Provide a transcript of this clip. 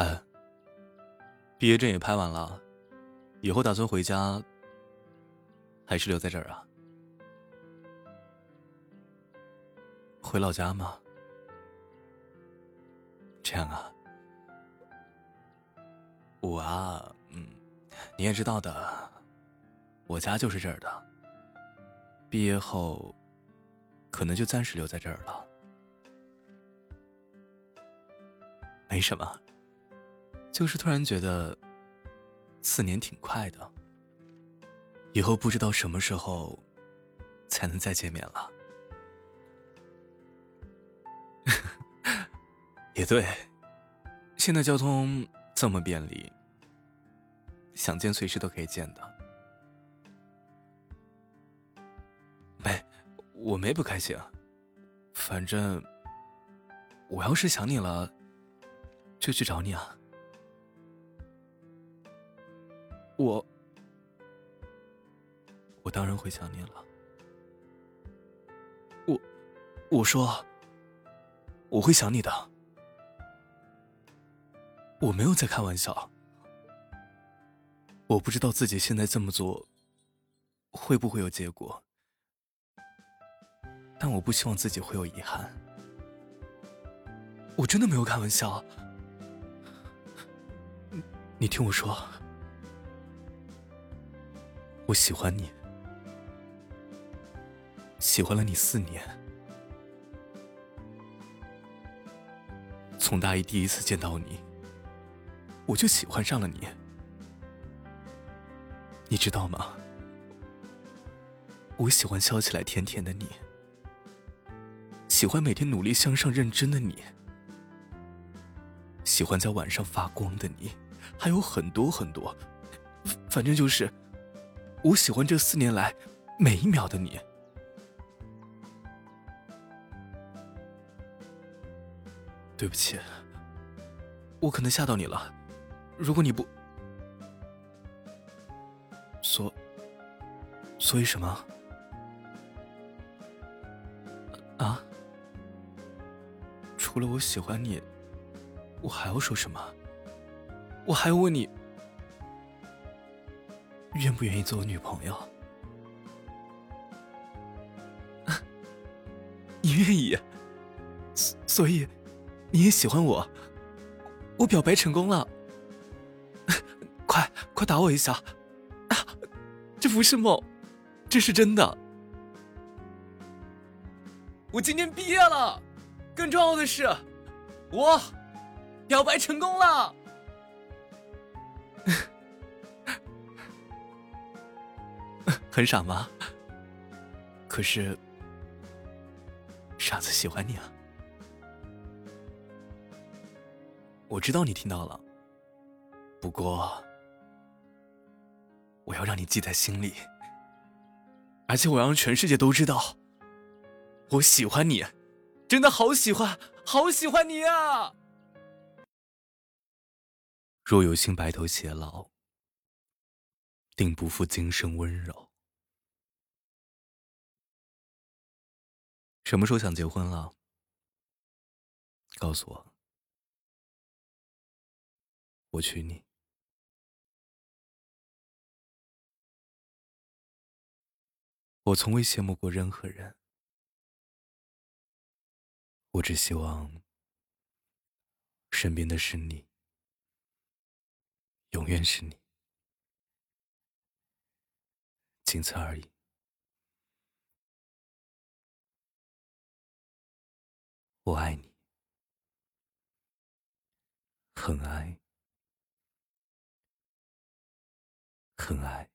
哎，毕业证也拍完了，以后打算回家，还是留在这儿啊？回老家吗？这样啊。我啊，嗯，你也知道的，我家就是这儿的。毕业后，可能就暂时留在这儿了。没什么，就是突然觉得四年挺快的，以后不知道什么时候才能再见面了。也对，现在交通。这么便利，想见随时都可以见的。没，我没不开心。反正我要是想你了，就去找你啊。我，我当然会想你了。我，我说，我会想你的。我没有在开玩笑，我不知道自己现在这么做会不会有结果，但我不希望自己会有遗憾。我真的没有开玩笑，你听我说，我喜欢你，喜欢了你四年，从大一第一次见到你。我就喜欢上了你，你知道吗？我喜欢笑起来甜甜的你，喜欢每天努力向上认真的你，喜欢在晚上发光的你，还有很多很多，反正就是，我喜欢这四年来每一秒的你。对不起，我可能吓到你了。如果你不，所，所以什么？啊？除了我喜欢你，我还要说什么？我还要问你，愿不愿意做我女朋友？你愿意，所以你也喜欢我，我表白成功了。快快打我一下！啊，这不是梦，这是真的。我今天毕业了，更重要的是，我表白成功了。很傻吗？可是，傻子喜欢你啊。我知道你听到了，不过。我要让你记在心里，而且我要让全世界都知道，我喜欢你，真的好喜欢，好喜欢你啊！若有幸白头偕老，定不负今生温柔。什么时候想结婚了？告诉我，我娶你。我从未羡慕过任何人，我只希望身边的是你，永远是你，仅此而已。我爱你，很爱，很爱。